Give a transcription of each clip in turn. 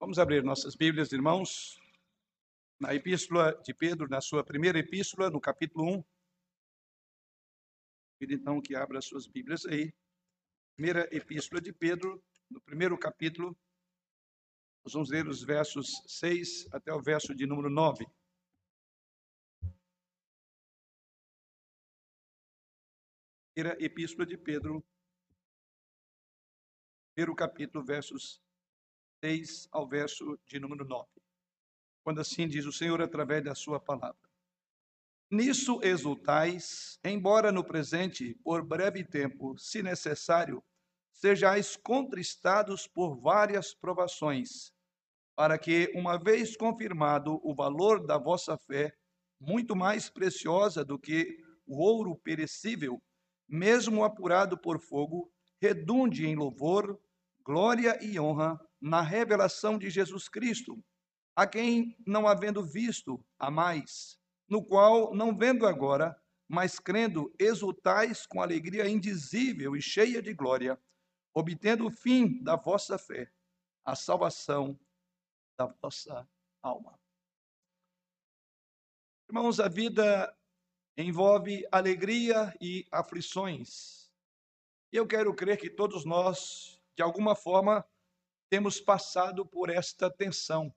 Vamos abrir nossas Bíblias, irmãos, na Epístola de Pedro, na sua primeira epístola, no capítulo 1. Pedi então que abra suas Bíblias aí. Primeira Epístola de Pedro, no primeiro capítulo, nós vamos ler os versos 6 até o verso de número 9. Primeira Epístola de Pedro, primeiro capítulo, versos 6 ao verso de número 9. Quando assim diz o Senhor através da sua palavra. Nisso exultais, embora no presente, por breve tempo, se necessário, sejais contristados por várias provações, para que, uma vez confirmado o valor da vossa fé, muito mais preciosa do que o ouro perecível, mesmo apurado por fogo, redunde em louvor, glória e honra na revelação de Jesus Cristo, a quem, não havendo visto, a mais, no qual, não vendo agora, mas crendo, exultais com alegria indizível e cheia de glória, obtendo o fim da vossa fé, a salvação da vossa alma. Irmãos, a vida envolve alegria e aflições. Eu quero crer que todos nós, de alguma forma, temos passado por esta tensão.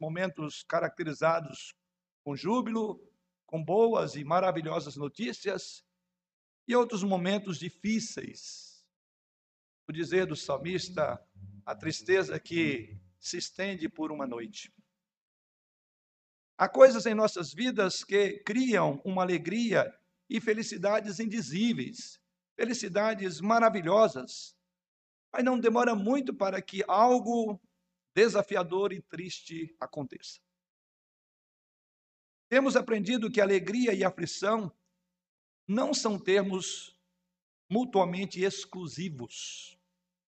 Momentos caracterizados com júbilo, com boas e maravilhosas notícias, e outros momentos difíceis. O dizer do salmista, a tristeza que se estende por uma noite. Há coisas em nossas vidas que criam uma alegria e felicidades indizíveis, felicidades maravilhosas, mas não demora muito para que algo desafiador e triste aconteça. Temos aprendido que alegria e aflição não são termos mutuamente exclusivos.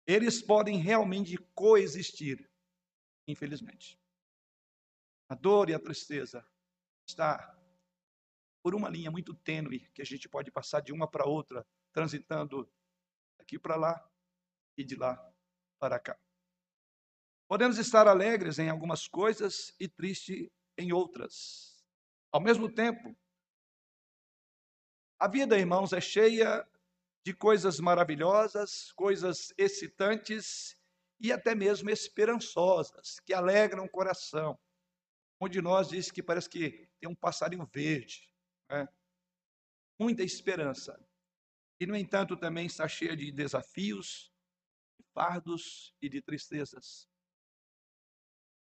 Eles podem realmente coexistir, infelizmente. A dor e a tristeza está por uma linha muito tênue que a gente pode passar de uma para outra, transitando aqui para lá, e de lá para cá. Podemos estar alegres em algumas coisas e tristes em outras. Ao mesmo tempo, a vida, irmãos, é cheia de coisas maravilhosas, coisas excitantes e até mesmo esperançosas, que alegram o coração. Um de nós diz que parece que tem um passarinho verde, né? muita esperança. E, no entanto, também está cheia de desafios, fardos e de tristezas.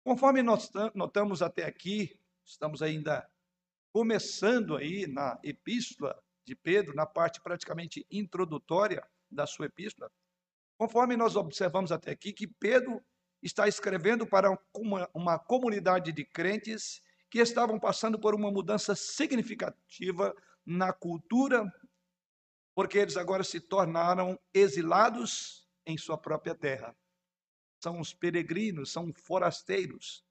Conforme nós notamos até aqui, estamos ainda começando aí na epístola de Pedro, na parte praticamente introdutória da sua epístola. Conforme nós observamos até aqui, que Pedro está escrevendo para uma, uma comunidade de crentes que estavam passando por uma mudança significativa na cultura, porque eles agora se tornaram exilados em sua própria terra. São os peregrinos, são forasteiros.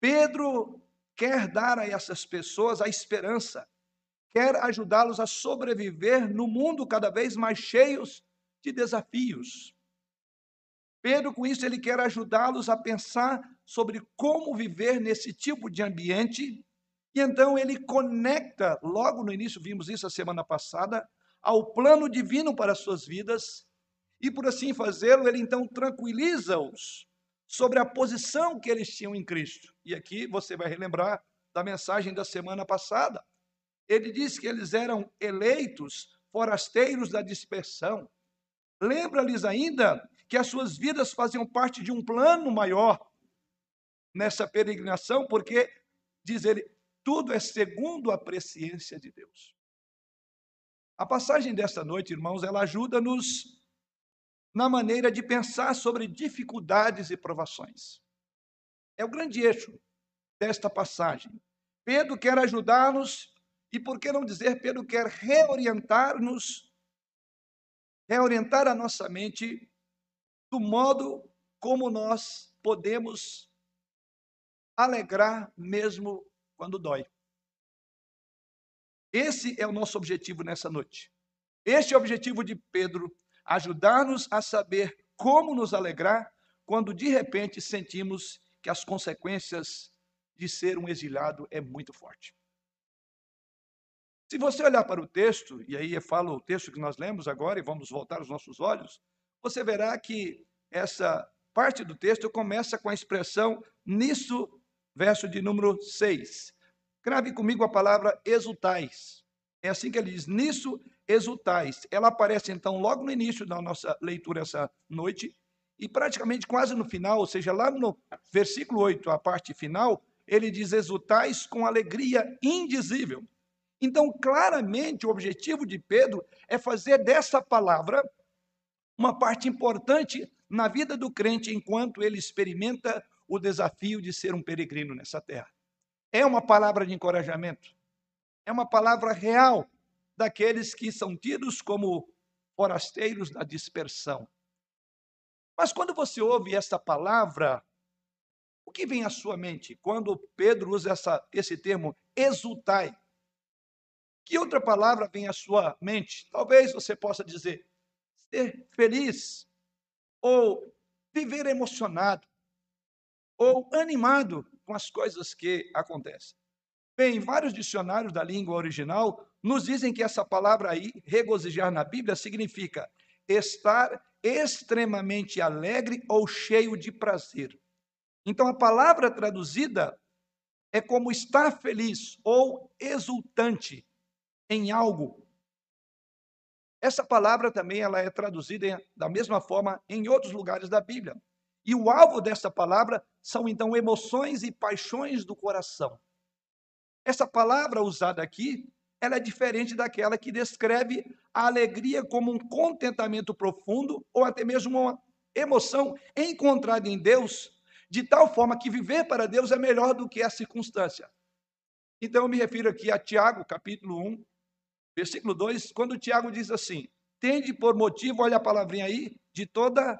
Pedro quer dar a essas pessoas a esperança, quer ajudá-los a sobreviver no mundo cada vez mais cheios de desafios. Pedro, com isso, ele quer ajudá-los a pensar sobre como viver nesse tipo de ambiente. E então ele conecta, logo no início, vimos isso a semana passada, ao plano divino para as suas vidas, e por assim fazê-lo, ele então tranquiliza-os sobre a posição que eles tinham em Cristo. E aqui você vai relembrar da mensagem da semana passada. Ele diz que eles eram eleitos forasteiros da dispersão. Lembra-lhes ainda que as suas vidas faziam parte de um plano maior nessa peregrinação, porque, diz ele, tudo é segundo a presciência de Deus. A passagem desta noite, irmãos, ela ajuda-nos na maneira de pensar sobre dificuldades e provações. É o grande eixo desta passagem. Pedro quer ajudar-nos e, por que não dizer, Pedro quer reorientar-nos, reorientar a nossa mente do modo como nós podemos alegrar mesmo quando dói. Esse é o nosso objetivo nessa noite. Este é o objetivo de Pedro ajudar-nos a saber como nos alegrar quando de repente sentimos que as consequências de ser um exilado é muito forte. Se você olhar para o texto, e aí eu falo o texto que nós lemos agora e vamos voltar os nossos olhos, você verá que essa parte do texto começa com a expressão nisso, verso de número 6. Grave comigo a palavra exultais. É assim que ele diz: nisso exultais. Ela aparece então logo no início da nossa leitura essa noite e praticamente quase no final, ou seja, lá no versículo 8, a parte final, ele diz: exultais com alegria indizível. Então, claramente, o objetivo de Pedro é fazer dessa palavra uma parte importante na vida do crente enquanto ele experimenta o desafio de ser um peregrino nessa terra. É uma palavra de encorajamento, é uma palavra real daqueles que são tidos como forasteiros da dispersão. Mas quando você ouve essa palavra, o que vem à sua mente quando Pedro usa essa, esse termo exultai? Que outra palavra vem à sua mente? Talvez você possa dizer ser feliz, ou viver emocionado, ou animado com as coisas que acontecem. Bem, vários dicionários da língua original nos dizem que essa palavra aí, regozijar na Bíblia, significa estar extremamente alegre ou cheio de prazer. Então, a palavra traduzida é como estar feliz ou exultante, em algo. Essa palavra também ela é traduzida da mesma forma em outros lugares da Bíblia. E o alvo dessa palavra são então emoções e paixões do coração. Essa palavra usada aqui, ela é diferente daquela que descreve a alegria como um contentamento profundo ou até mesmo uma emoção encontrada em Deus, de tal forma que viver para Deus é melhor do que a circunstância. Então eu me refiro aqui a Tiago, capítulo 1, versículo 2, quando Tiago diz assim: Tende por motivo, olha a palavrinha aí, de toda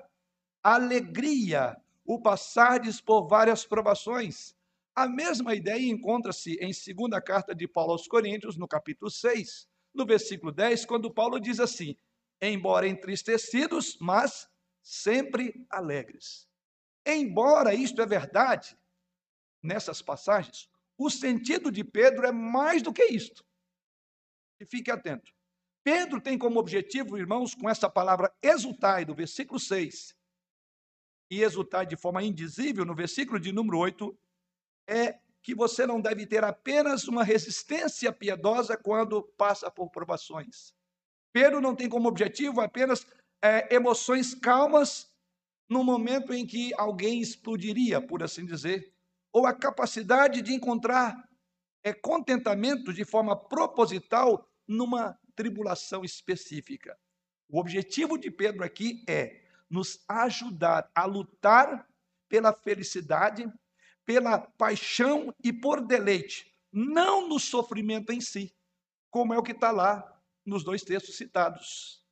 alegria o passardes por várias provações. A mesma ideia encontra-se em segunda carta de Paulo aos Coríntios, no capítulo 6, no versículo 10, quando Paulo diz assim: Embora entristecidos, mas sempre alegres. Embora isto é verdade, nessas passagens, o sentido de Pedro é mais do que isto. E fique atento. Pedro tem como objetivo, irmãos, com essa palavra exultai, do versículo 6, e exultai de forma indizível, no versículo de número 8, é que você não deve ter apenas uma resistência piedosa quando passa por provações. Pedro não tem como objetivo apenas é, emoções calmas no momento em que alguém explodiria, por assim dizer, ou a capacidade de encontrar é contentamento de forma proposital numa tribulação específica. O objetivo de Pedro aqui é nos ajudar a lutar pela felicidade, pela paixão e por deleite, não no sofrimento em si, como é o que está lá nos dois textos citados.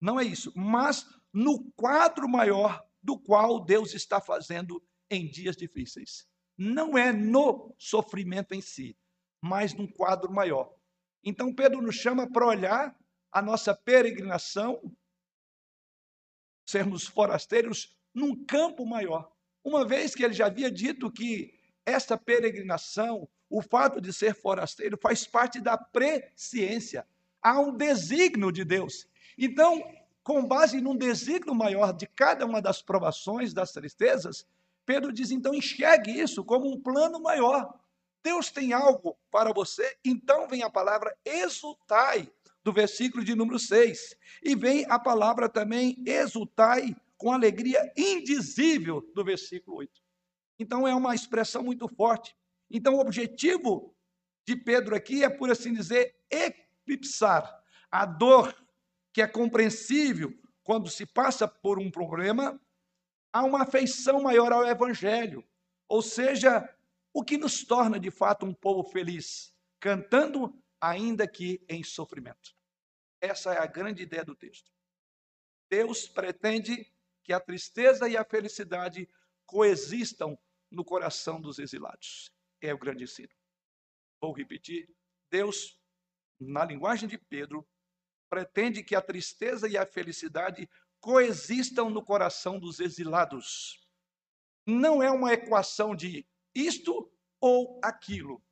Não é isso, mas no quadro maior do qual Deus está fazendo em dias difíceis. Não é no sofrimento em si, mas num quadro maior. Então, Pedro nos chama para olhar a nossa peregrinação, sermos forasteiros, num campo maior. Uma vez que ele já havia dito que essa peregrinação, o fato de ser forasteiro, faz parte da presciência. Há um desígnio de Deus. Então, com base num desígnio maior de cada uma das provações, das tristezas, Pedro diz: então enxergue isso como um plano maior. Deus tem algo para você, então vem a palavra exultai, do versículo de número 6. E vem a palavra também exultai com alegria indizível, do versículo 8. Então é uma expressão muito forte. Então o objetivo de Pedro aqui é, por assim dizer, eclipsar a dor que é compreensível quando se passa por um problema, há uma afeição maior ao evangelho. Ou seja, o que nos torna de fato um povo feliz, cantando ainda que em sofrimento. Essa é a grande ideia do texto. Deus pretende que a tristeza e a felicidade coexistam no coração dos exilados. É o grande ensino. Vou repetir. Deus, na linguagem de Pedro, pretende que a tristeza e a felicidade coexistam no coração dos exilados. não é uma equação de isto ou aquilo.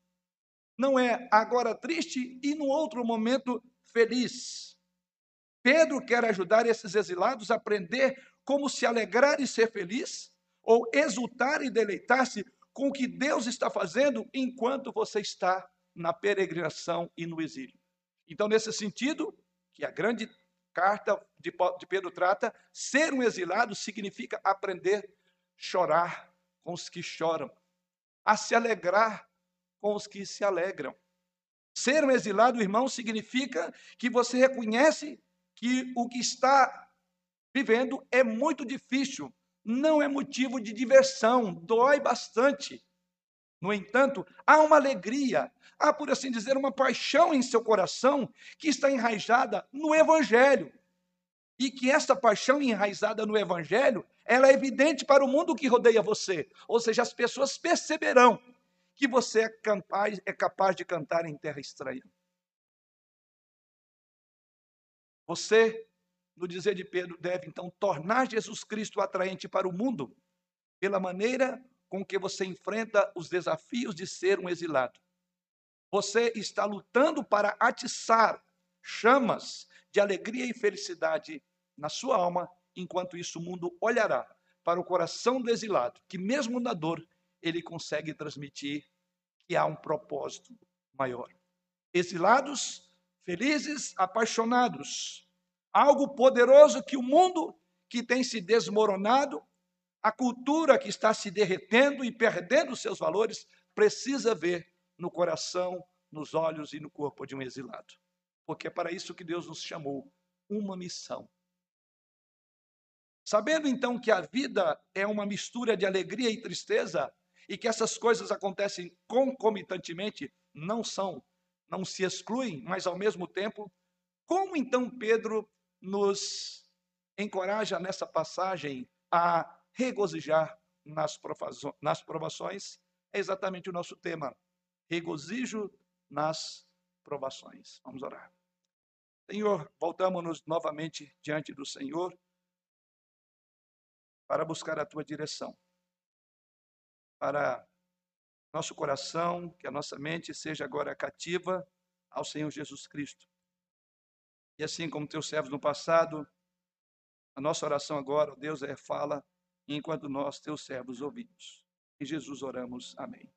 Não é agora triste e no outro momento feliz. Pedro quer ajudar esses exilados a aprender como se alegrar e ser feliz, ou exultar e deleitar-se com o que Deus está fazendo enquanto você está na peregrinação e no exílio. Então, nesse sentido, que a grande carta de Pedro trata, ser um exilado significa aprender a chorar com os que choram, a se alegrar com os que se alegram. Ser um exilado, irmão, significa que você reconhece que o que está vivendo é muito difícil, não é motivo de diversão, dói bastante. No entanto, há uma alegria, há, por assim dizer, uma paixão em seu coração que está enraizada no Evangelho. E que essa paixão enraizada no Evangelho, ela é evidente para o mundo que rodeia você. Ou seja, as pessoas perceberão que você é capaz, é capaz de cantar em terra estranha. Você, no dizer de Pedro, deve então tornar Jesus Cristo atraente para o mundo pela maneira com que você enfrenta os desafios de ser um exilado. Você está lutando para atiçar chamas de alegria e felicidade na sua alma, enquanto isso o mundo olhará para o coração do exilado, que mesmo na dor, ele consegue transmitir que há um propósito maior. Exilados, felizes, apaixonados. Algo poderoso que o mundo que tem se desmoronado a cultura que está se derretendo e perdendo seus valores precisa ver no coração, nos olhos e no corpo de um exilado. Porque é para isso que Deus nos chamou uma missão. Sabendo então que a vida é uma mistura de alegria e tristeza e que essas coisas acontecem concomitantemente, não são, não se excluem, mas ao mesmo tempo, como então Pedro nos encoraja nessa passagem a regozijar nas provações, é exatamente o nosso tema. Regozijo nas provações. Vamos orar. Senhor, voltamos-nos novamente diante do Senhor para buscar a tua direção, para nosso coração, que a nossa mente seja agora cativa ao Senhor Jesus Cristo. E assim como teus servos no passado, a nossa oração agora, Deus, é fala enquanto nós, teus servos, ouvimos. Em Jesus oramos. Amém.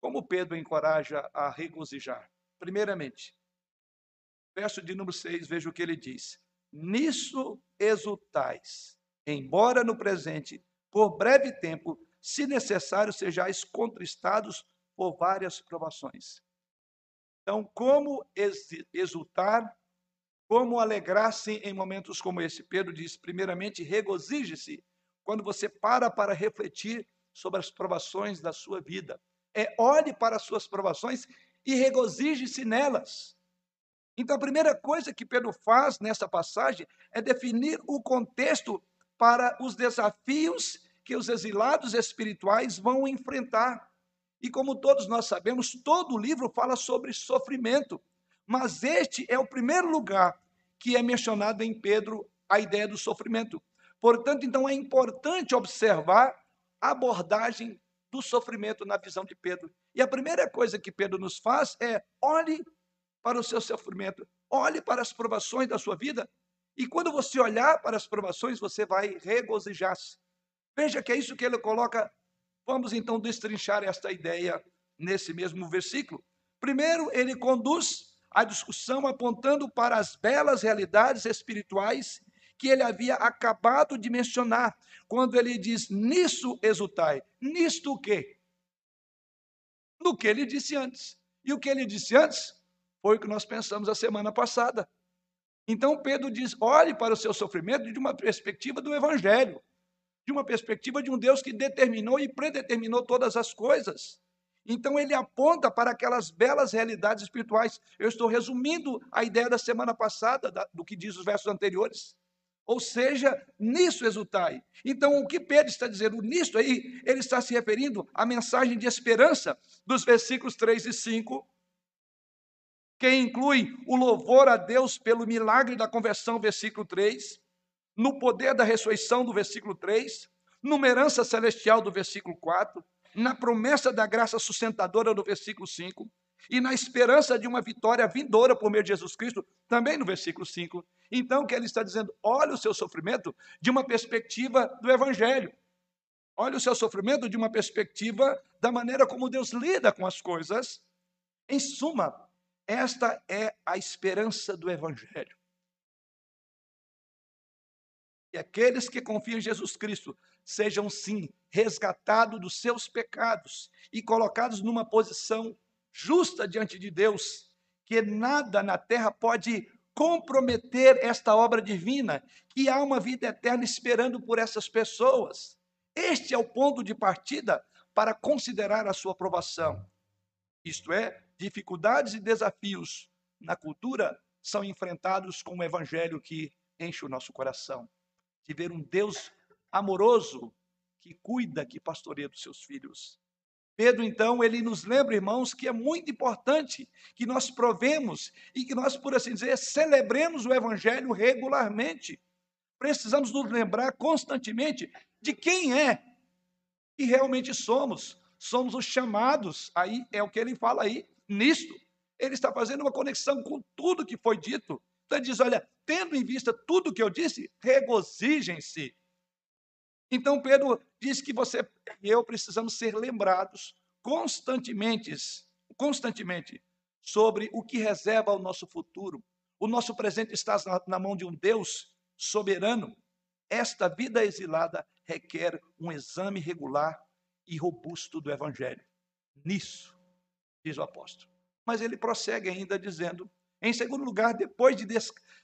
Como Pedro encoraja a regozijar? Primeiramente, verso de número 6, veja o que ele diz. Nisso exultais, embora no presente, por breve tempo, se necessário, sejais contristados por várias provações. Então, como exultar como alegrar-se em momentos como esse? Pedro diz: primeiramente, regozije-se quando você para para refletir sobre as provações da sua vida. É olhe para as suas provações e regozije-se nelas. Então, a primeira coisa que Pedro faz nessa passagem é definir o contexto para os desafios que os exilados espirituais vão enfrentar. E como todos nós sabemos, todo livro fala sobre sofrimento. Mas este é o primeiro lugar que é mencionado em Pedro a ideia do sofrimento. Portanto, então é importante observar a abordagem do sofrimento na visão de Pedro. E a primeira coisa que Pedro nos faz é olhe para o seu sofrimento, olhe para as provações da sua vida, e quando você olhar para as provações, você vai regozijar-se. Veja que é isso que ele coloca. Vamos então destrinchar esta ideia nesse mesmo versículo. Primeiro, ele conduz a discussão apontando para as belas realidades espirituais que ele havia acabado de mencionar, quando ele diz: Nisso exultai. Nisto o quê? No que ele disse antes. E o que ele disse antes foi o que nós pensamos a semana passada. Então Pedro diz: olhe para o seu sofrimento de uma perspectiva do Evangelho, de uma perspectiva de um Deus que determinou e predeterminou todas as coisas. Então ele aponta para aquelas belas realidades espirituais. Eu estou resumindo a ideia da semana passada, do que diz os versos anteriores. Ou seja, nisso exultai. Então, o que Pedro está dizendo nisso aí, ele está se referindo à mensagem de esperança dos versículos 3 e 5, que inclui o louvor a Deus pelo milagre da conversão, versículo 3, no poder da ressurreição, do versículo 3, numa herança celestial do versículo 4, na promessa da graça sustentadora do versículo 5, e na esperança de uma vitória vindoura por meio de Jesus Cristo, também no versículo 5. Então, o que ele está dizendo? Olha o seu sofrimento de uma perspectiva do Evangelho. Olha o seu sofrimento de uma perspectiva da maneira como Deus lida com as coisas. Em suma, esta é a esperança do Evangelho. E aqueles que confiam em Jesus Cristo sejam, sim, resgatados dos seus pecados e colocados numa posição justa diante de Deus, que nada na terra pode comprometer esta obra divina, que há uma vida eterna esperando por essas pessoas. Este é o ponto de partida para considerar a sua aprovação. Isto é, dificuldades e desafios na cultura são enfrentados com o evangelho que enche o nosso coração. De ver um Deus amoroso que cuida, que pastoreia dos seus filhos. Pedro, então, ele nos lembra, irmãos, que é muito importante que nós provemos e que nós, por assim dizer, celebremos o Evangelho regularmente. Precisamos nos lembrar constantemente de quem é que realmente somos. Somos os chamados, aí é o que ele fala aí, nisto. Ele está fazendo uma conexão com tudo que foi dito. Então ele diz: olha, tendo em vista tudo que eu disse, regozijem-se então Pedro diz que você e eu precisamos ser lembrados constantemente, constantemente sobre o que reserva o nosso futuro. O nosso presente está na mão de um Deus soberano. Esta vida exilada requer um exame regular e robusto do evangelho. Nisso, diz o apóstolo. Mas ele prossegue ainda dizendo, em segundo lugar, depois de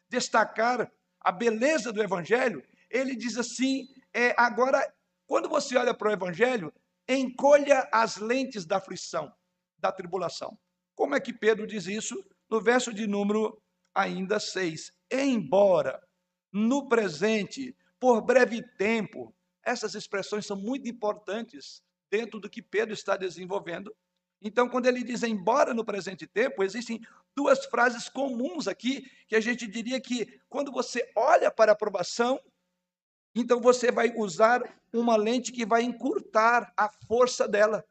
destacar a beleza do evangelho, ele diz assim é, agora, quando você olha para o Evangelho, encolha as lentes da aflição, da tribulação. Como é que Pedro diz isso? No verso de número ainda 6. Embora no presente, por breve tempo, essas expressões são muito importantes dentro do que Pedro está desenvolvendo. Então, quando ele diz embora no presente tempo, existem duas frases comuns aqui que a gente diria que quando você olha para a aprovação, então você vai usar uma lente que vai encurtar a força dela.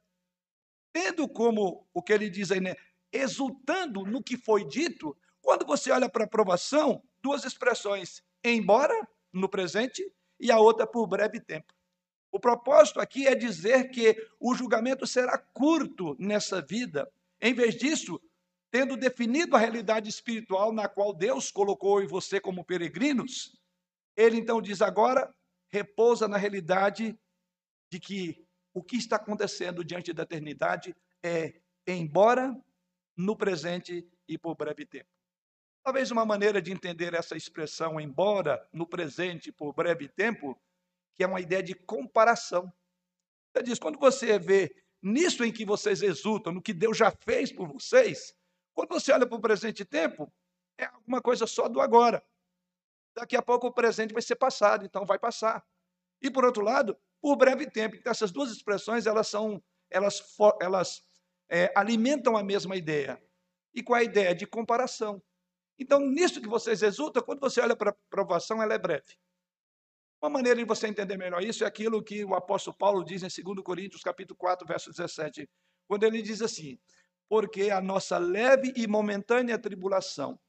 Tendo como o que ele diz aí, né? Exultando no que foi dito, quando você olha para a aprovação, duas expressões, embora no presente e a outra por breve tempo. O propósito aqui é dizer que o julgamento será curto nessa vida. Em vez disso, tendo definido a realidade espiritual na qual Deus colocou em você como peregrinos, ele então diz agora, repousa na realidade de que o que está acontecendo diante da eternidade é embora no presente e por breve tempo. Talvez uma maneira de entender essa expressão embora no presente e por breve tempo, que é uma ideia de comparação. Você diz, quando você vê nisso em que vocês exultam, no que Deus já fez por vocês, quando você olha para o presente tempo, é alguma coisa só do agora. Daqui a pouco o presente vai ser passado, então vai passar. E por outro lado, por breve tempo. Então, essas duas expressões elas são, elas, elas é, alimentam a mesma ideia. E é a ideia? De comparação. Então, nisso que vocês exultam, quando você olha para a provação, ela é breve. Uma maneira de você entender melhor isso é aquilo que o apóstolo Paulo diz em 2 Coríntios, capítulo 4, verso 17, quando ele diz assim: "Porque a nossa leve e momentânea tribulação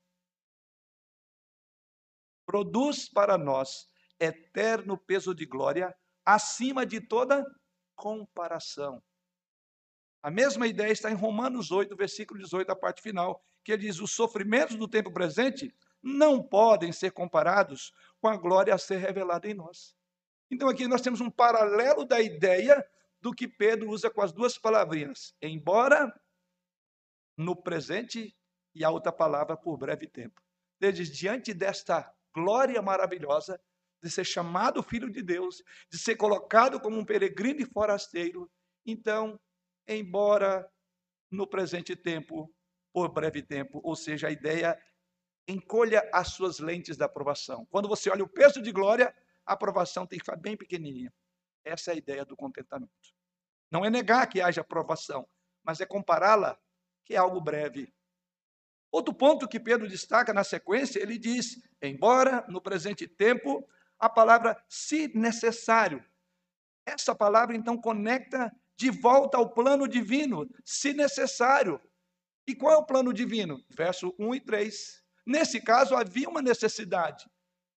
produz para nós eterno peso de glória acima de toda comparação. A mesma ideia está em Romanos 8, versículo 18, a parte final, que diz: os sofrimentos do tempo presente não podem ser comparados com a glória a ser revelada em nós. Então aqui nós temos um paralelo da ideia do que Pedro usa com as duas palavrinhas, embora no presente e a outra palavra por breve tempo. Desde diante desta glória maravilhosa de ser chamado filho de Deus, de ser colocado como um peregrino e forasteiro. Então, embora no presente tempo, por breve tempo, ou seja, a ideia encolha as suas lentes da aprovação. Quando você olha o peso de glória, a aprovação tem que ficar bem pequenininha. Essa é a ideia do contentamento. Não é negar que haja aprovação, mas é compará-la que é algo breve, Outro ponto que Pedro destaca na sequência, ele diz: embora no presente tempo a palavra se necessário Essa palavra então conecta de volta ao plano divino, se necessário. E qual é o plano divino? Verso 1 e 3. Nesse caso, havia uma necessidade.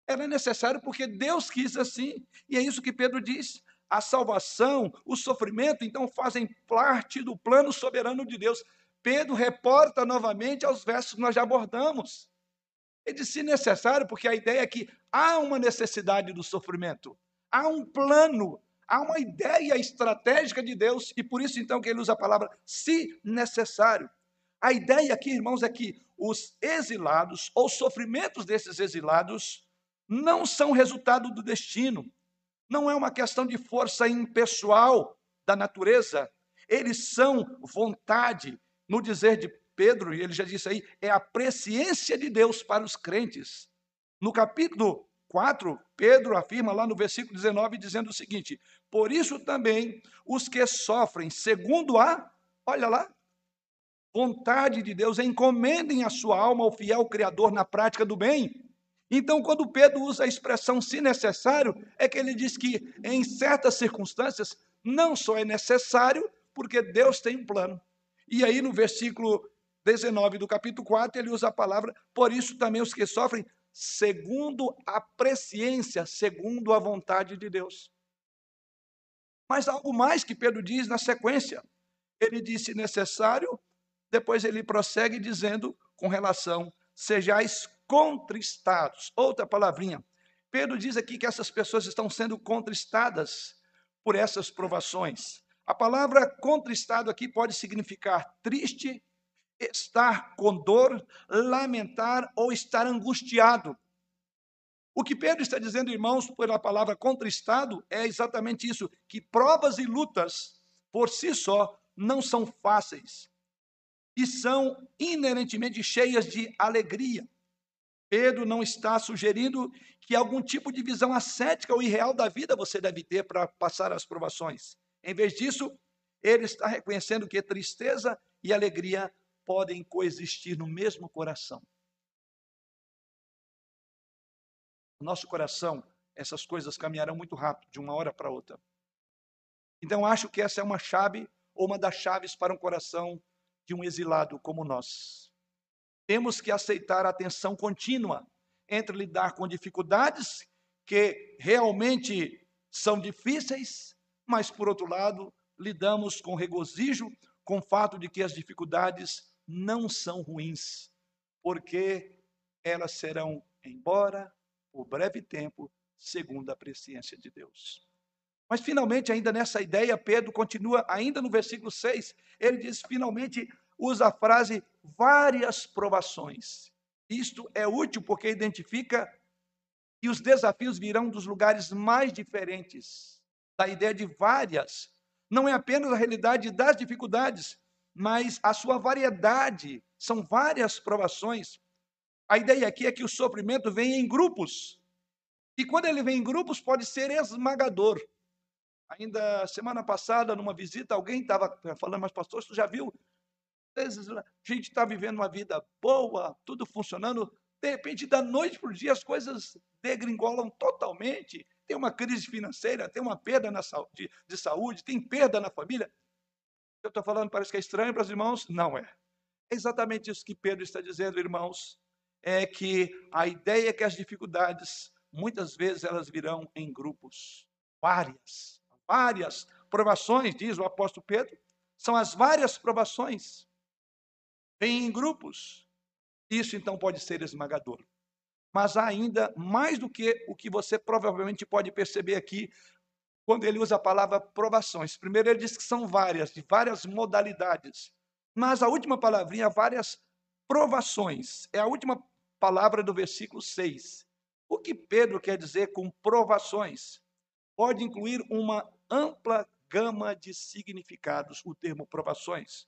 Era necessário porque Deus quis assim. E é isso que Pedro diz. A salvação, o sofrimento, então, fazem parte do plano soberano de Deus. Pedro reporta novamente aos versos que nós já abordamos. Ele diz, se necessário, porque a ideia é que há uma necessidade do sofrimento, há um plano, há uma ideia estratégica de Deus, e por isso então que ele usa a palavra se necessário. A ideia aqui, irmãos, é que os exilados, ou sofrimentos desses exilados, não são resultado do destino, não é uma questão de força impessoal da natureza, eles são vontade, no dizer de Pedro, e ele já disse aí, é a presciência de Deus para os crentes. No capítulo 4, Pedro afirma lá no versículo 19, dizendo o seguinte: Por isso também os que sofrem segundo a, olha lá, vontade de Deus, encomendem a sua alma ao fiel Criador na prática do bem. Então, quando Pedro usa a expressão se necessário, é que ele diz que em certas circunstâncias não só é necessário, porque Deus tem um plano. E aí no versículo 19 do capítulo 4, ele usa a palavra, por isso também os que sofrem segundo a presciência, segundo a vontade de Deus. Mas algo mais que Pedro diz na sequência. Ele disse necessário, depois ele prossegue dizendo com relação sejais contristados. Outra palavrinha. Pedro diz aqui que essas pessoas estão sendo contristadas por essas provações. A palavra contristado aqui pode significar triste, estar com dor, lamentar ou estar angustiado. O que Pedro está dizendo, irmãos, pela palavra contristado, é exatamente isso: que provas e lutas, por si só, não são fáceis e são inerentemente cheias de alegria. Pedro não está sugerindo que algum tipo de visão ascética ou irreal da vida você deve ter para passar as provações. Em vez disso, ele está reconhecendo que tristeza e alegria podem coexistir no mesmo coração. No nosso coração, essas coisas caminharão muito rápido, de uma hora para outra. Então, acho que essa é uma chave, ou uma das chaves para um coração de um exilado como nós. Temos que aceitar a tensão contínua entre lidar com dificuldades que realmente são difíceis, mas, por outro lado, lidamos com regozijo com o fato de que as dificuldades não são ruins, porque elas serão embora por breve tempo, segundo a presciência de Deus. Mas finalmente, ainda nessa ideia, Pedro continua, ainda no versículo 6, ele diz: finalmente, usa a frase várias provações. Isto é útil porque identifica que os desafios virão dos lugares mais diferentes. Da ideia de várias, não é apenas a realidade das dificuldades, mas a sua variedade. São várias provações. A ideia aqui é que o sofrimento vem em grupos. E quando ele vem em grupos, pode ser esmagador. Ainda semana passada, numa visita, alguém estava falando, mas pastor, você já viu? A gente está vivendo uma vida boa, tudo funcionando, de repente, da noite para o dia, as coisas degringolam totalmente. Tem uma crise financeira, tem uma perda na saúde, de saúde, tem perda na família. Eu estou falando, parece que é estranho para os irmãos? Não é. É exatamente isso que Pedro está dizendo, irmãos. É que a ideia é que as dificuldades, muitas vezes, elas virão em grupos. Várias várias provações, diz o apóstolo Pedro, são as várias provações. Vêm em grupos. Isso então pode ser esmagador. Mas ainda mais do que o que você provavelmente pode perceber aqui quando ele usa a palavra provações. Primeiro, ele diz que são várias, de várias modalidades. Mas a última palavrinha, várias provações, é a última palavra do versículo 6. O que Pedro quer dizer com provações? Pode incluir uma ampla gama de significados o termo provações.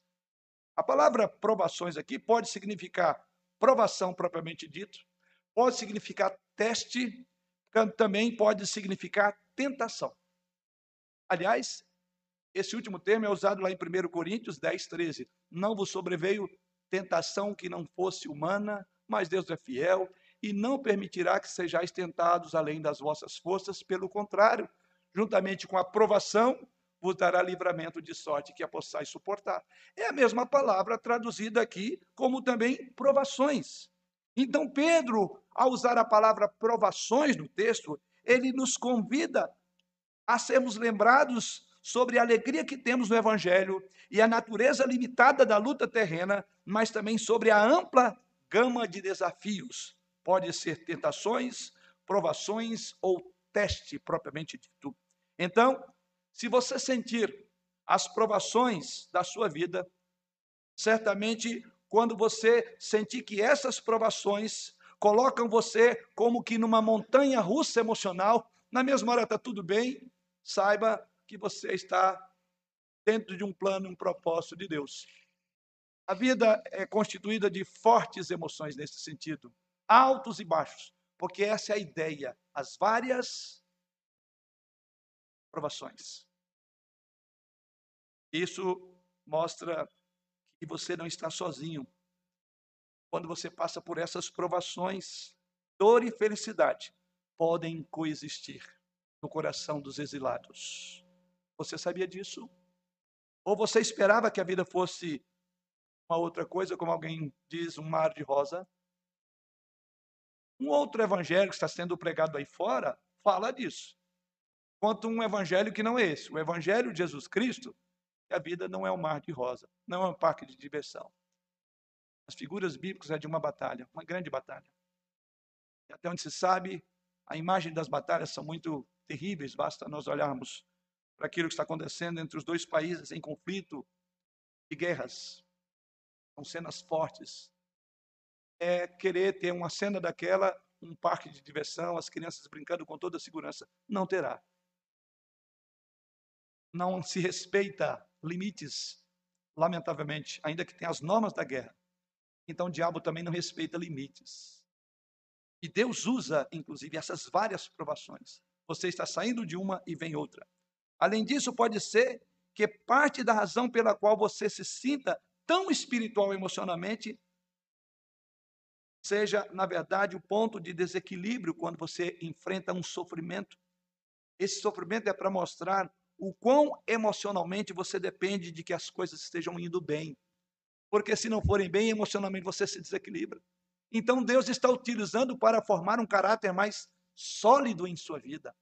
A palavra provações aqui pode significar provação propriamente dito, pode significar teste, também pode significar tentação. Aliás, esse último termo é usado lá em 1 Coríntios 10, 13. Não vos sobreveio tentação que não fosse humana, mas Deus é fiel e não permitirá que sejais tentados além das vossas forças, pelo contrário, juntamente com a provação, vos dará livramento de sorte que a possais suportar. É a mesma palavra traduzida aqui como também provações. Então, Pedro, ao usar a palavra provações no texto, ele nos convida a sermos lembrados sobre a alegria que temos no Evangelho e a natureza limitada da luta terrena, mas também sobre a ampla gama de desafios. Pode ser tentações, provações ou teste propriamente dito. Então, se você sentir as provações da sua vida, certamente quando você sentir que essas provações colocam você como que numa montanha russa emocional, na mesma hora está tudo bem, saiba que você está dentro de um plano, um propósito de Deus. A vida é constituída de fortes emoções nesse sentido, altos e baixos, porque essa é a ideia, as várias provações. Isso mostra que você não está sozinho. Quando você passa por essas provações, dor e felicidade podem coexistir no coração dos exilados. Você sabia disso? Ou você esperava que a vida fosse uma outra coisa, como alguém diz, um mar de rosa? Um outro evangelho que está sendo pregado aí fora fala disso. Quanto um evangelho que não é esse. O evangelho de Jesus Cristo, a vida não é um mar de rosa, não é um parque de diversão. As figuras bíblicas é de uma batalha, uma grande batalha. E até onde se sabe, a imagem das batalhas são muito terríveis, basta nós olharmos para aquilo que está acontecendo entre os dois países em conflito e guerras. São cenas fortes. É querer ter uma cena daquela, um parque de diversão, as crianças brincando com toda a segurança. Não terá. Não se respeita limites, lamentavelmente, ainda que tenha as normas da guerra. Então o diabo também não respeita limites. E Deus usa, inclusive, essas várias provações. Você está saindo de uma e vem outra. Além disso, pode ser que parte da razão pela qual você se sinta tão espiritual emocionalmente seja, na verdade, o ponto de desequilíbrio quando você enfrenta um sofrimento. Esse sofrimento é para mostrar o quão emocionalmente você depende de que as coisas estejam indo bem. Porque se não forem bem, emocionalmente você se desequilibra. Então Deus está utilizando para formar um caráter mais sólido em sua vida.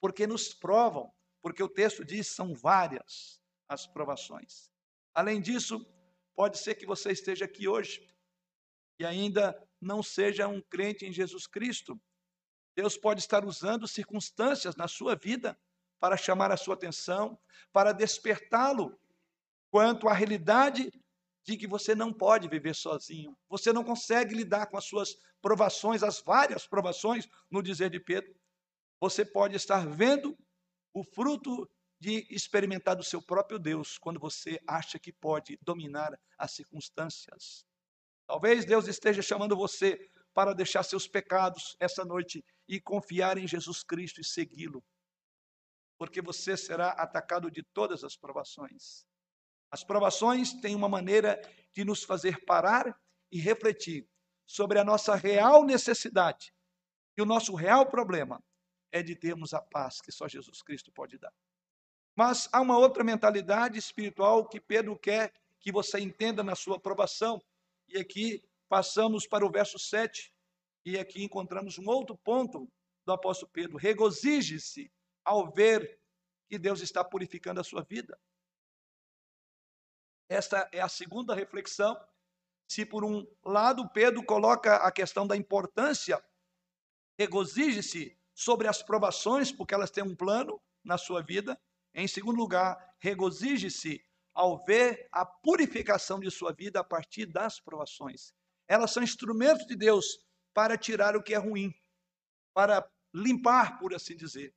Porque nos provam, porque o texto diz são várias as provações. Além disso, pode ser que você esteja aqui hoje e ainda não seja um crente em Jesus Cristo. Deus pode estar usando circunstâncias na sua vida para chamar a sua atenção, para despertá-lo quanto à realidade de que você não pode viver sozinho. Você não consegue lidar com as suas provações, as várias provações, no dizer de Pedro. Você pode estar vendo o fruto de experimentar do seu próprio Deus quando você acha que pode dominar as circunstâncias. Talvez Deus esteja chamando você para deixar seus pecados essa noite e confiar em Jesus Cristo e segui-lo, porque você será atacado de todas as provações. As provações têm uma maneira de nos fazer parar e refletir sobre a nossa real necessidade. E o nosso real problema é de termos a paz que só Jesus Cristo pode dar. Mas há uma outra mentalidade espiritual que Pedro quer que você entenda na sua aprovação. E aqui passamos para o verso 7, e aqui encontramos um outro ponto do apóstolo Pedro. Regozije-se ao ver que Deus está purificando a sua vida. Esta é a segunda reflexão. Se por um lado Pedro coloca a questão da importância, regozije-se sobre as provações, porque elas têm um plano na sua vida. Em segundo lugar, regozije-se ao ver a purificação de sua vida a partir das provações. Elas são instrumentos de Deus para tirar o que é ruim, para limpar, por assim dizer.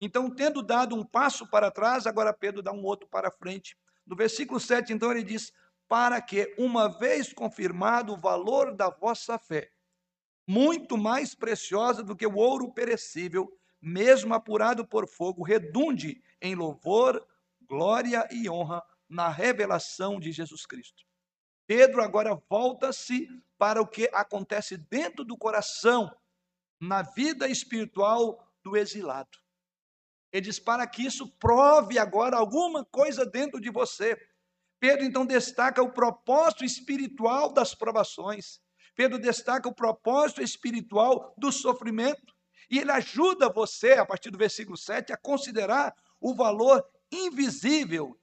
Então, tendo dado um passo para trás, agora Pedro dá um outro para frente no versículo 7, então, ele diz: Para que, uma vez confirmado o valor da vossa fé, muito mais preciosa do que o ouro perecível, mesmo apurado por fogo, redunde em louvor, glória e honra na revelação de Jesus Cristo. Pedro agora volta-se para o que acontece dentro do coração, na vida espiritual do exilado. Ele diz: para que isso prove agora alguma coisa dentro de você. Pedro então destaca o propósito espiritual das provações. Pedro destaca o propósito espiritual do sofrimento. E ele ajuda você, a partir do versículo 7, a considerar o valor invisível,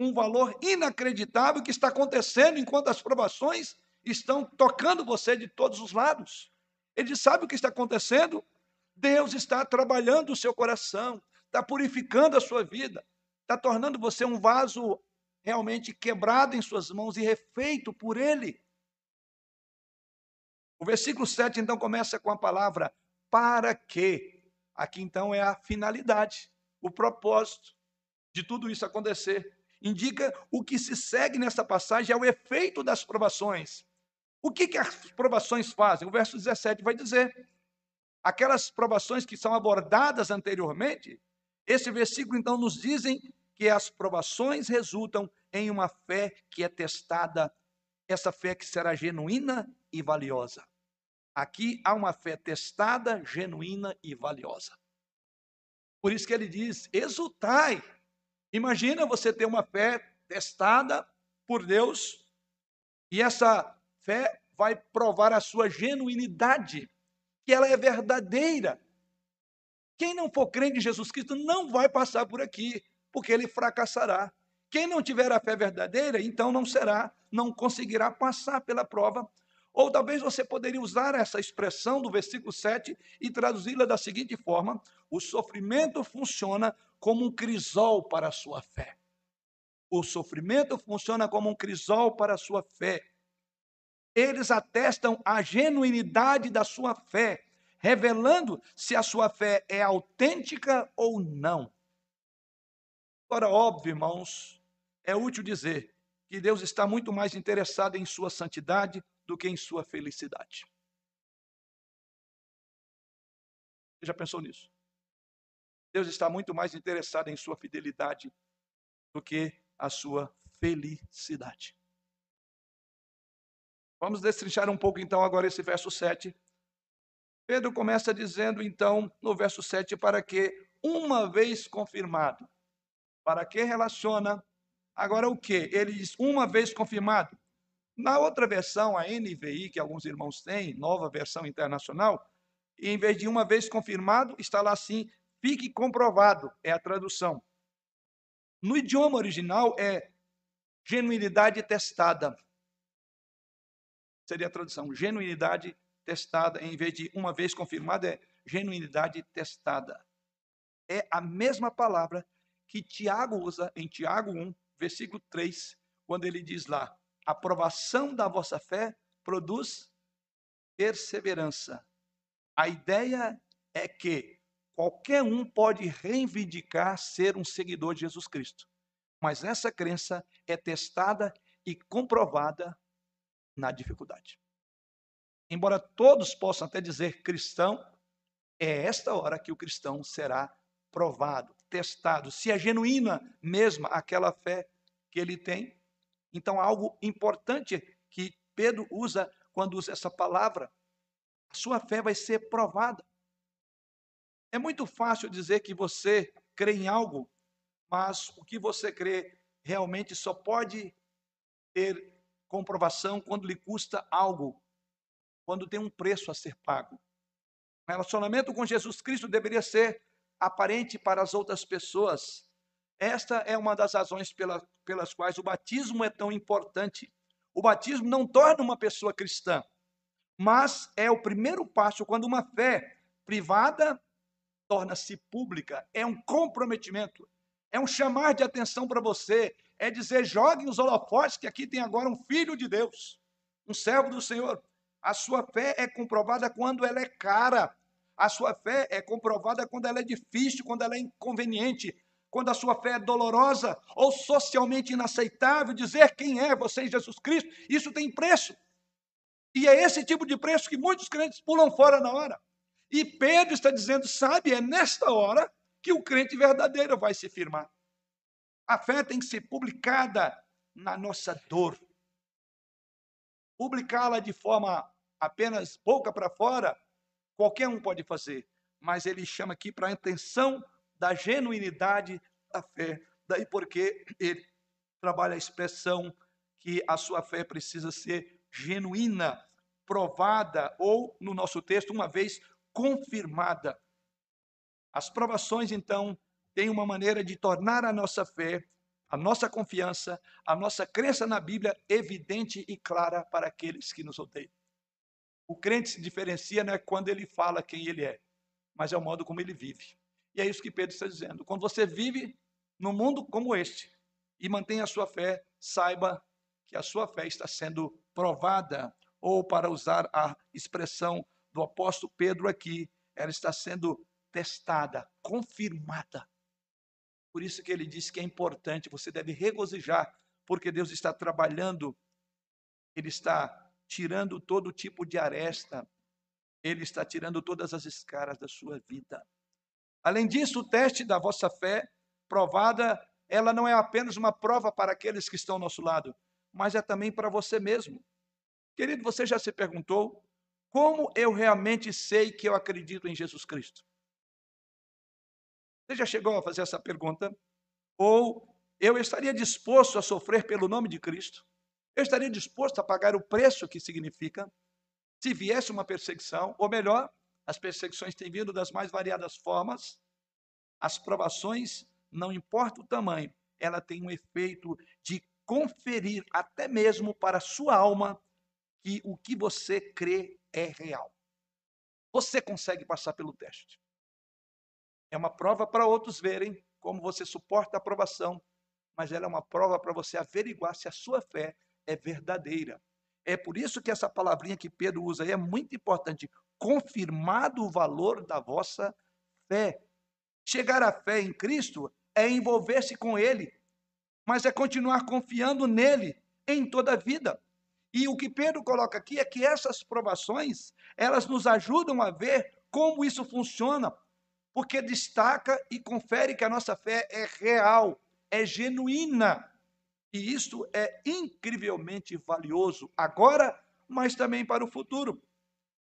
um valor inacreditável que está acontecendo enquanto as provações estão tocando você de todos os lados. Ele sabe o que está acontecendo? Deus está trabalhando o seu coração, está purificando a sua vida, está tornando você um vaso realmente quebrado em suas mãos e refeito por Ele. O versículo 7 então começa com a palavra para quê? Aqui então é a finalidade, o propósito de tudo isso acontecer. Indica o que se segue nessa passagem é o efeito das provações. O que, que as provações fazem? O verso 17 vai dizer: aquelas provações que são abordadas anteriormente, esse versículo então nos dizem que as provações resultam em uma fé que é testada, essa fé que será genuína e valiosa. Aqui há uma fé testada, genuína e valiosa. Por isso que ele diz: exultai. Imagina você ter uma fé testada por Deus e essa fé vai provar a sua genuinidade que ela é verdadeira. Quem não for crente em Jesus Cristo não vai passar por aqui, porque ele fracassará. Quem não tiver a fé verdadeira, então não será, não conseguirá passar pela prova. Ou talvez você poderia usar essa expressão do versículo 7 e traduzi-la da seguinte forma: o sofrimento funciona como um crisol para a sua fé. O sofrimento funciona como um crisol para a sua fé eles atestam a genuinidade da sua fé, revelando se a sua fé é autêntica ou não. Agora, óbvio, irmãos, é útil dizer que Deus está muito mais interessado em sua santidade do que em sua felicidade. Você já pensou nisso? Deus está muito mais interessado em sua fidelidade do que a sua felicidade. Vamos destrinchar um pouco então agora esse verso 7. Pedro começa dizendo então no verso 7 para que uma vez confirmado. Para que relaciona agora o que? Ele diz uma vez confirmado. Na outra versão, a NVI, que alguns irmãos têm, nova versão internacional, em vez de uma vez confirmado, está lá assim, fique comprovado, é a tradução. No idioma original é genuinidade testada seria a tradução. Genuinidade testada, em vez de uma vez confirmada, é genuinidade testada. É a mesma palavra que Tiago usa em Tiago 1, versículo 3, quando ele diz lá: a provação da vossa fé produz perseverança. A ideia é que qualquer um pode reivindicar ser um seguidor de Jesus Cristo, mas essa crença é testada e comprovada na dificuldade. Embora todos possam até dizer cristão, é esta hora que o cristão será provado, testado, se é genuína mesmo aquela fé que ele tem. Então, algo importante que Pedro usa quando usa essa palavra, a sua fé vai ser provada. É muito fácil dizer que você crê em algo, mas o que você crê realmente só pode ter comprovação quando lhe custa algo, quando tem um preço a ser pago. O relacionamento com Jesus Cristo deveria ser aparente para as outras pessoas. Esta é uma das razões pela, pelas quais o batismo é tão importante. O batismo não torna uma pessoa cristã, mas é o primeiro passo quando uma fé privada torna-se pública. É um comprometimento, é um chamar de atenção para você, é dizer: joguem os holofotes, que aqui tem agora um filho de Deus, um servo do Senhor. A sua fé é comprovada quando ela é cara. A sua fé é comprovada quando ela é difícil, quando ela é inconveniente, quando a sua fé é dolorosa ou socialmente inaceitável. Dizer quem é você em Jesus Cristo, isso tem preço. E é esse tipo de preço que muitos crentes pulam fora na hora. E Pedro está dizendo: sabe, é nesta hora que o crente verdadeiro vai se firmar. A fé tem que ser publicada na nossa dor. Publicá-la de forma apenas boca para fora, qualquer um pode fazer. mas ele chama aqui para a intenção da genuinidade da fé. Daí porque ele trabalha a expressão que a sua fé precisa ser genuína, provada ou, no nosso texto, uma vez confirmada. As provações, então, têm uma maneira de tornar a nossa fé, a nossa confiança, a nossa crença na Bíblia evidente e clara para aqueles que nos odeiam. O crente se diferencia não é quando ele fala quem ele é, mas é o modo como ele vive. E é isso que Pedro está dizendo. Quando você vive num mundo como este e mantém a sua fé, saiba que a sua fé está sendo provada, ou para usar a expressão do apóstolo Pedro aqui, ela está sendo testada, confirmada. Por isso que ele diz que é importante, você deve regozijar, porque Deus está trabalhando, ele está tirando todo tipo de aresta, ele está tirando todas as escaras da sua vida. Além disso, o teste da vossa fé provada, ela não é apenas uma prova para aqueles que estão ao nosso lado, mas é também para você mesmo. Querido, você já se perguntou como eu realmente sei que eu acredito em Jesus Cristo? Você já chegou a fazer essa pergunta? Ou eu estaria disposto a sofrer pelo nome de Cristo? Eu estaria disposto a pagar o preço que significa se viesse uma perseguição, ou melhor, as perseguições têm vindo das mais variadas formas, as provações, não importa o tamanho, ela tem um efeito de conferir até mesmo para a sua alma que o que você crê é real. Você consegue passar pelo teste. É uma prova para outros verem como você suporta a aprovação, mas ela é uma prova para você averiguar se a sua fé é verdadeira. É por isso que essa palavrinha que Pedro usa aí é muito importante. Confirmado o valor da vossa fé. Chegar à fé em Cristo é envolver-se com Ele, mas é continuar confiando nele em toda a vida. E o que Pedro coloca aqui é que essas provações, elas nos ajudam a ver como isso funciona, porque destaca e confere que a nossa fé é real, é genuína. E isso é incrivelmente valioso agora, mas também para o futuro.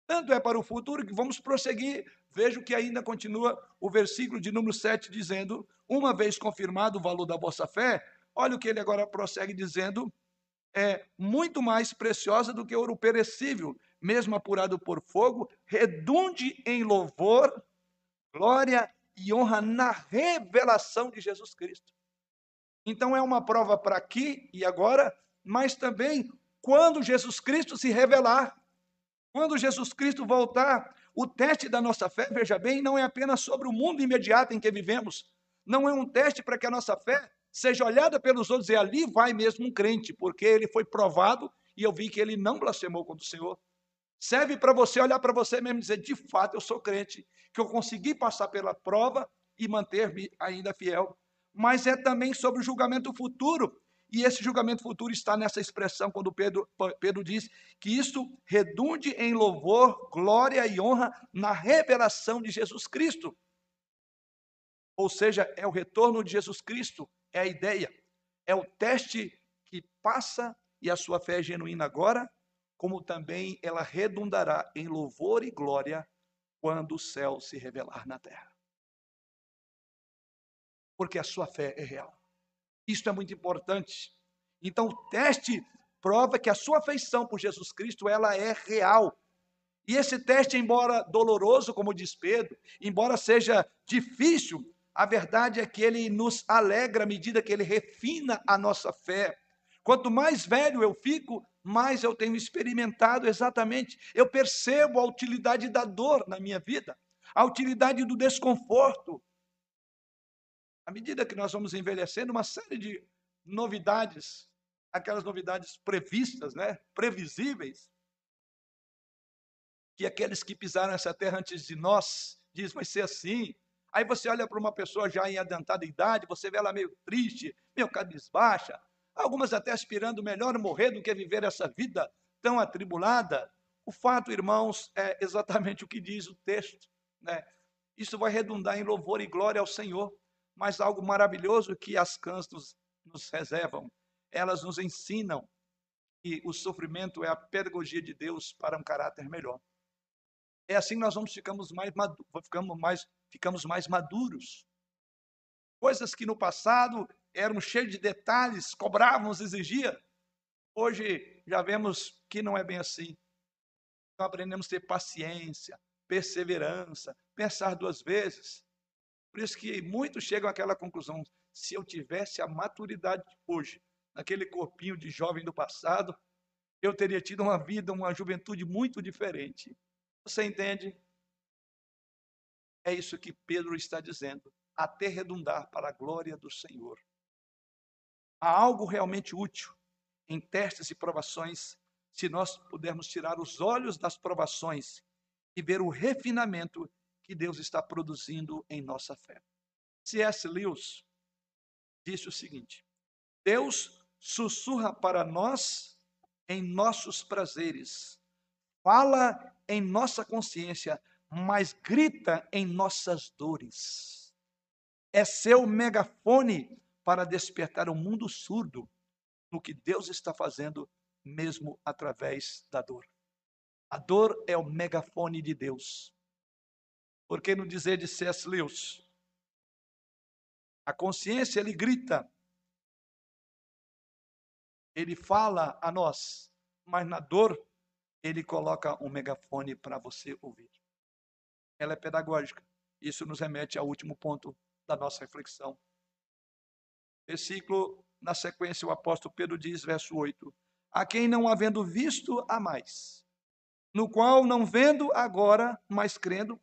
Tanto é para o futuro que vamos prosseguir. Vejo que ainda continua o versículo de número 7 dizendo: Uma vez confirmado o valor da vossa fé, olha o que ele agora prossegue dizendo: é muito mais preciosa do que ouro perecível, mesmo apurado por fogo, redunde em louvor, glória e honra na revelação de Jesus Cristo. Então é uma prova para aqui e agora, mas também quando Jesus Cristo se revelar, quando Jesus Cristo voltar, o teste da nossa fé, veja bem, não é apenas sobre o mundo imediato em que vivemos, não é um teste para que a nossa fé seja olhada pelos outros e ali vai mesmo um crente, porque ele foi provado e eu vi que ele não blasfemou contra o Senhor. Serve para você olhar para você mesmo e dizer: de fato, eu sou crente, que eu consegui passar pela prova e manter-me ainda fiel mas é também sobre o julgamento futuro. E esse julgamento futuro está nessa expressão, quando Pedro, Pedro diz que isso redunde em louvor, glória e honra na revelação de Jesus Cristo. Ou seja, é o retorno de Jesus Cristo, é a ideia, é o teste que passa e a sua fé é genuína agora, como também ela redundará em louvor e glória quando o céu se revelar na terra porque a sua fé é real. Isto é muito importante. Então, o teste prova que a sua afeição por Jesus Cristo ela é real. E esse teste, embora doloroso, como diz Pedro, embora seja difícil, a verdade é que ele nos alegra à medida que ele refina a nossa fé. Quanto mais velho eu fico, mais eu tenho experimentado exatamente, eu percebo a utilidade da dor na minha vida, a utilidade do desconforto, à medida que nós vamos envelhecendo, uma série de novidades, aquelas novidades previstas, né, previsíveis, que aqueles que pisaram essa terra antes de nós diz vai ser assim. Aí você olha para uma pessoa já em adentrada idade, você vê ela meio triste, meio cabisbaixa, algumas até aspirando melhor morrer do que viver essa vida tão atribulada. O fato, irmãos, é exatamente o que diz o texto, né? Isso vai redundar em louvor e glória ao Senhor mas algo maravilhoso que as cãs nos, nos reservam. Elas nos ensinam que o sofrimento é a pedagogia de Deus para um caráter melhor. É assim que nós vamos ficamos mais, ficamos mais, ficamos mais maduros. Coisas que no passado eram cheias de detalhes, cobrávamos, exigia. Hoje já vemos que não é bem assim. Então aprendemos a ter paciência, perseverança, pensar duas vezes. Por isso que muitos chegam àquela conclusão: se eu tivesse a maturidade hoje, naquele corpinho de jovem do passado, eu teria tido uma vida, uma juventude muito diferente. Você entende? É isso que Pedro está dizendo, até redundar para a glória do Senhor. Há algo realmente útil em testes e provações, se nós pudermos tirar os olhos das provações e ver o refinamento que Deus está produzindo em nossa fé. C.S. Lewis disse o seguinte: Deus sussurra para nós em nossos prazeres, fala em nossa consciência, mas grita em nossas dores. É seu megafone para despertar o mundo surdo no que Deus está fazendo, mesmo através da dor. A dor é o megafone de Deus. Porque no dizer de C.S. Lewis, a consciência ele grita, ele fala a nós, mas na dor ele coloca um megafone para você ouvir. Ela é pedagógica. Isso nos remete ao último ponto da nossa reflexão. Versículo, na sequência, o apóstolo Pedro diz, verso 8: A quem não havendo visto, a mais, no qual não vendo agora, mas crendo,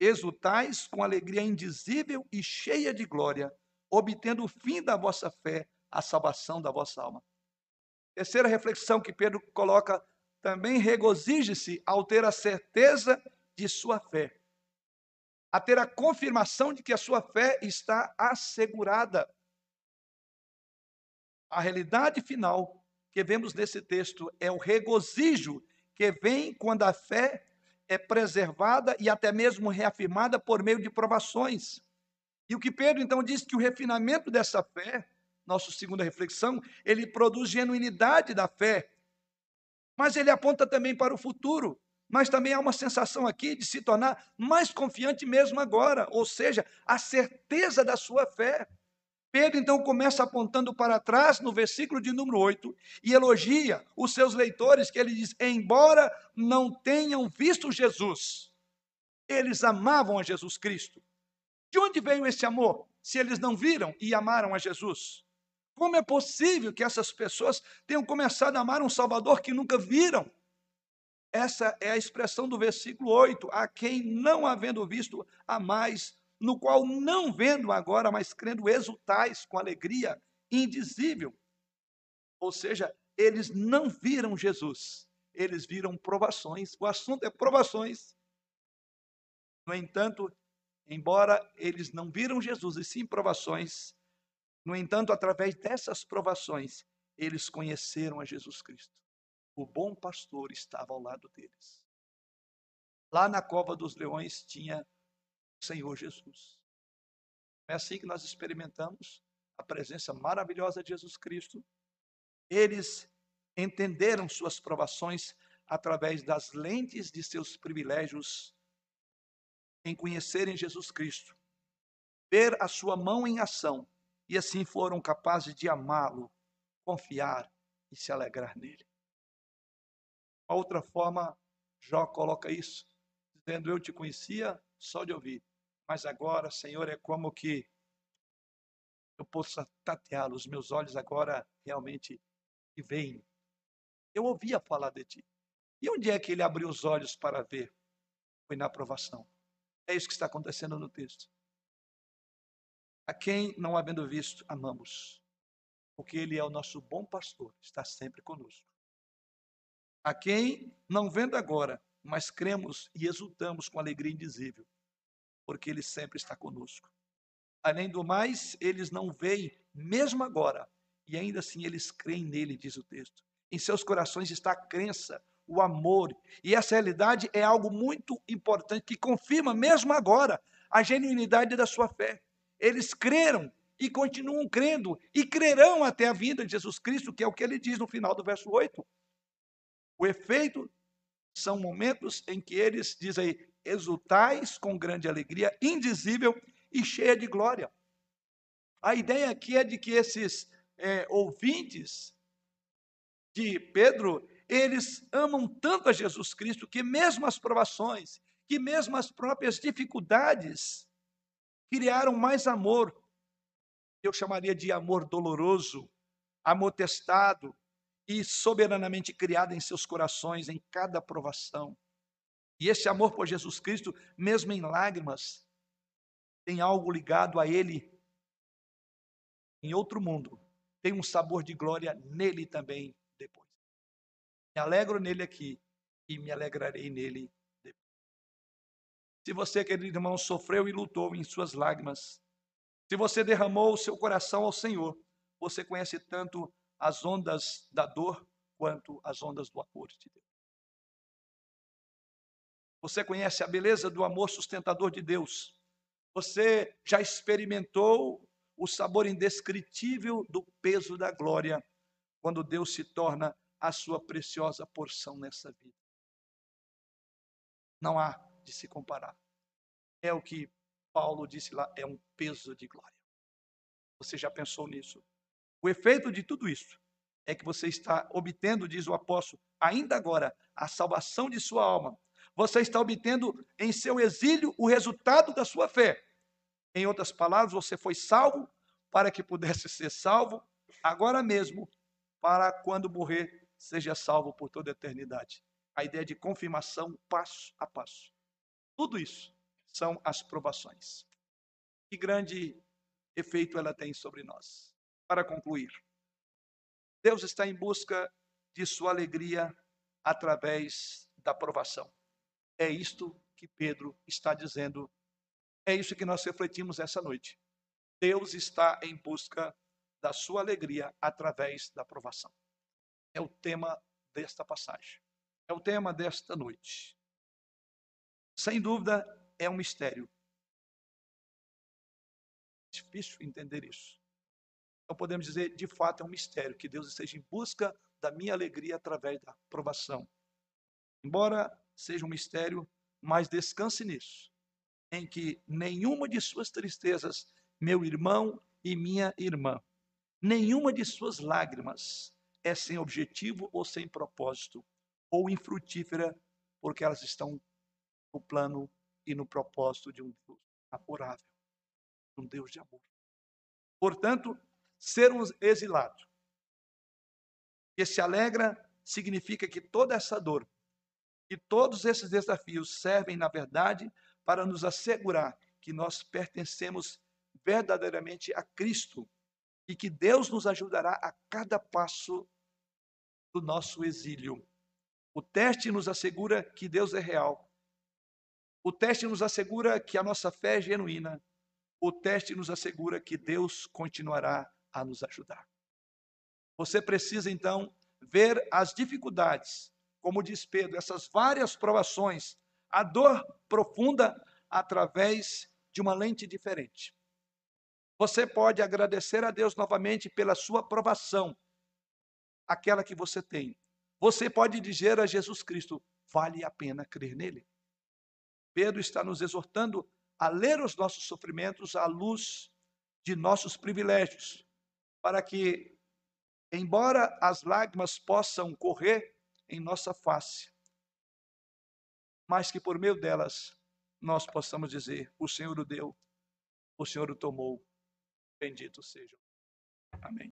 exultais com alegria indizível e cheia de glória, obtendo o fim da vossa fé, a salvação da vossa alma. Terceira reflexão que Pedro coloca também regozije-se ao ter a certeza de sua fé, a ter a confirmação de que a sua fé está assegurada. A realidade final que vemos nesse texto é o regozijo que vem quando a fé é preservada e até mesmo reafirmada por meio de provações. E o que Pedro então diz que o refinamento dessa fé, nossa segunda reflexão, ele produz genuinidade da fé, mas ele aponta também para o futuro. Mas também há uma sensação aqui de se tornar mais confiante mesmo agora, ou seja, a certeza da sua fé. Pedro então começa apontando para trás no versículo de número 8 e elogia os seus leitores, que ele diz: embora não tenham visto Jesus, eles amavam a Jesus Cristo. De onde veio esse amor? Se eles não viram e amaram a Jesus? Como é possível que essas pessoas tenham começado a amar um Salvador que nunca viram? Essa é a expressão do versículo 8: a quem não havendo visto, a mais, no qual não vendo agora, mas crendo, exultais com alegria indizível. Ou seja, eles não viram Jesus, eles viram provações. O assunto é provações. No entanto, embora eles não viram Jesus e sim provações, no entanto, através dessas provações, eles conheceram a Jesus Cristo. O bom pastor estava ao lado deles. Lá na cova dos leões tinha Senhor Jesus. É assim que nós experimentamos a presença maravilhosa de Jesus Cristo. Eles entenderam suas provações através das lentes de seus privilégios em conhecerem Jesus Cristo, ver a sua mão em ação e assim foram capazes de amá-lo, confiar e se alegrar nele. Uma outra forma, Jó coloca isso, dizendo: Eu te conhecia só de ouvir, mas agora, Senhor, é como que eu possa tateá-lo, os meus olhos agora realmente te veem. Eu ouvia falar de ti. E onde é que ele abriu os olhos para ver? Foi na aprovação. É isso que está acontecendo no texto. A quem, não havendo visto, amamos, porque Ele é o nosso bom pastor, está sempre conosco. A quem, não vendo agora, mas cremos e exultamos com alegria indizível, porque Ele sempre está conosco. Além do mais, eles não veem, mesmo agora, e ainda assim eles creem nele, diz o texto. Em seus corações está a crença, o amor, e essa realidade é algo muito importante que confirma, mesmo agora, a genuinidade da sua fé. Eles creram e continuam crendo e crerão até a vinda de Jesus Cristo, que é o que ele diz no final do verso 8. O efeito são momentos em que eles, diz aí, exultais com grande alegria, indizível e cheia de glória. A ideia aqui é de que esses é, ouvintes de Pedro, eles amam tanto a Jesus Cristo que mesmo as provações, que mesmo as próprias dificuldades criaram mais amor. Eu chamaria de amor doloroso, amor testado e soberanamente criado em seus corações em cada provação. E esse amor por Jesus Cristo, mesmo em lágrimas, tem algo ligado a ele em outro mundo. Tem um sabor de glória nele também depois. Me alegro nele aqui e me alegrarei nele se você, querido irmão, sofreu e lutou em suas lágrimas, se você derramou o seu coração ao Senhor, você conhece tanto as ondas da dor quanto as ondas do amor de Deus. Você conhece a beleza do amor sustentador de Deus. Você já experimentou o sabor indescritível do peso da glória quando Deus se torna a sua preciosa porção nessa vida. Não há de se comparar. É o que Paulo disse lá, é um peso de glória. Você já pensou nisso? O efeito de tudo isso é que você está obtendo, diz o apóstolo, ainda agora, a salvação de sua alma. Você está obtendo em seu exílio o resultado da sua fé. Em outras palavras, você foi salvo para que pudesse ser salvo agora mesmo, para quando morrer, seja salvo por toda a eternidade. A ideia de confirmação passo a passo. Tudo isso são as provações. Que grande efeito ela tem sobre nós. Para concluir, Deus está em busca de sua alegria através da provação. É isto que Pedro está dizendo. É isso que nós refletimos essa noite. Deus está em busca da sua alegria através da provação. É o tema desta passagem. É o tema desta noite. Sem dúvida, é um mistério. Difícil entender isso. Então podemos dizer, de fato, é um mistério que Deus esteja em busca da minha alegria através da provação. Embora seja um mistério, mas descanse nisso, em que nenhuma de suas tristezas, meu irmão e minha irmã, nenhuma de suas lágrimas é sem objetivo ou sem propósito, ou infrutífera, porque elas estão no plano e no propósito de um Deus amorável, um Deus de amor. Portanto, ser um exilado que se alegra significa que toda essa dor e todos esses desafios servem, na verdade, para nos assegurar que nós pertencemos verdadeiramente a Cristo e que Deus nos ajudará a cada passo do nosso exílio. O teste nos assegura que Deus é real o teste nos assegura que a nossa fé é genuína. O teste nos assegura que Deus continuará a nos ajudar. Você precisa, então, ver as dificuldades, como diz Pedro, essas várias provações, a dor profunda através de uma lente diferente. Você pode agradecer a Deus novamente pela sua provação, aquela que você tem. Você pode dizer a Jesus Cristo: vale a pena crer nele. Pedro está nos exortando a ler os nossos sofrimentos à luz de nossos privilégios, para que, embora as lágrimas possam correr em nossa face, mas que por meio delas nós possamos dizer: O Senhor o deu, o Senhor o tomou, bendito seja. Amém.